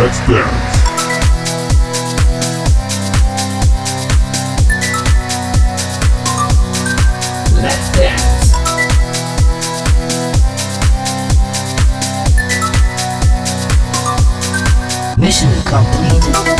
Let's dance. Let's dance. Mission complete.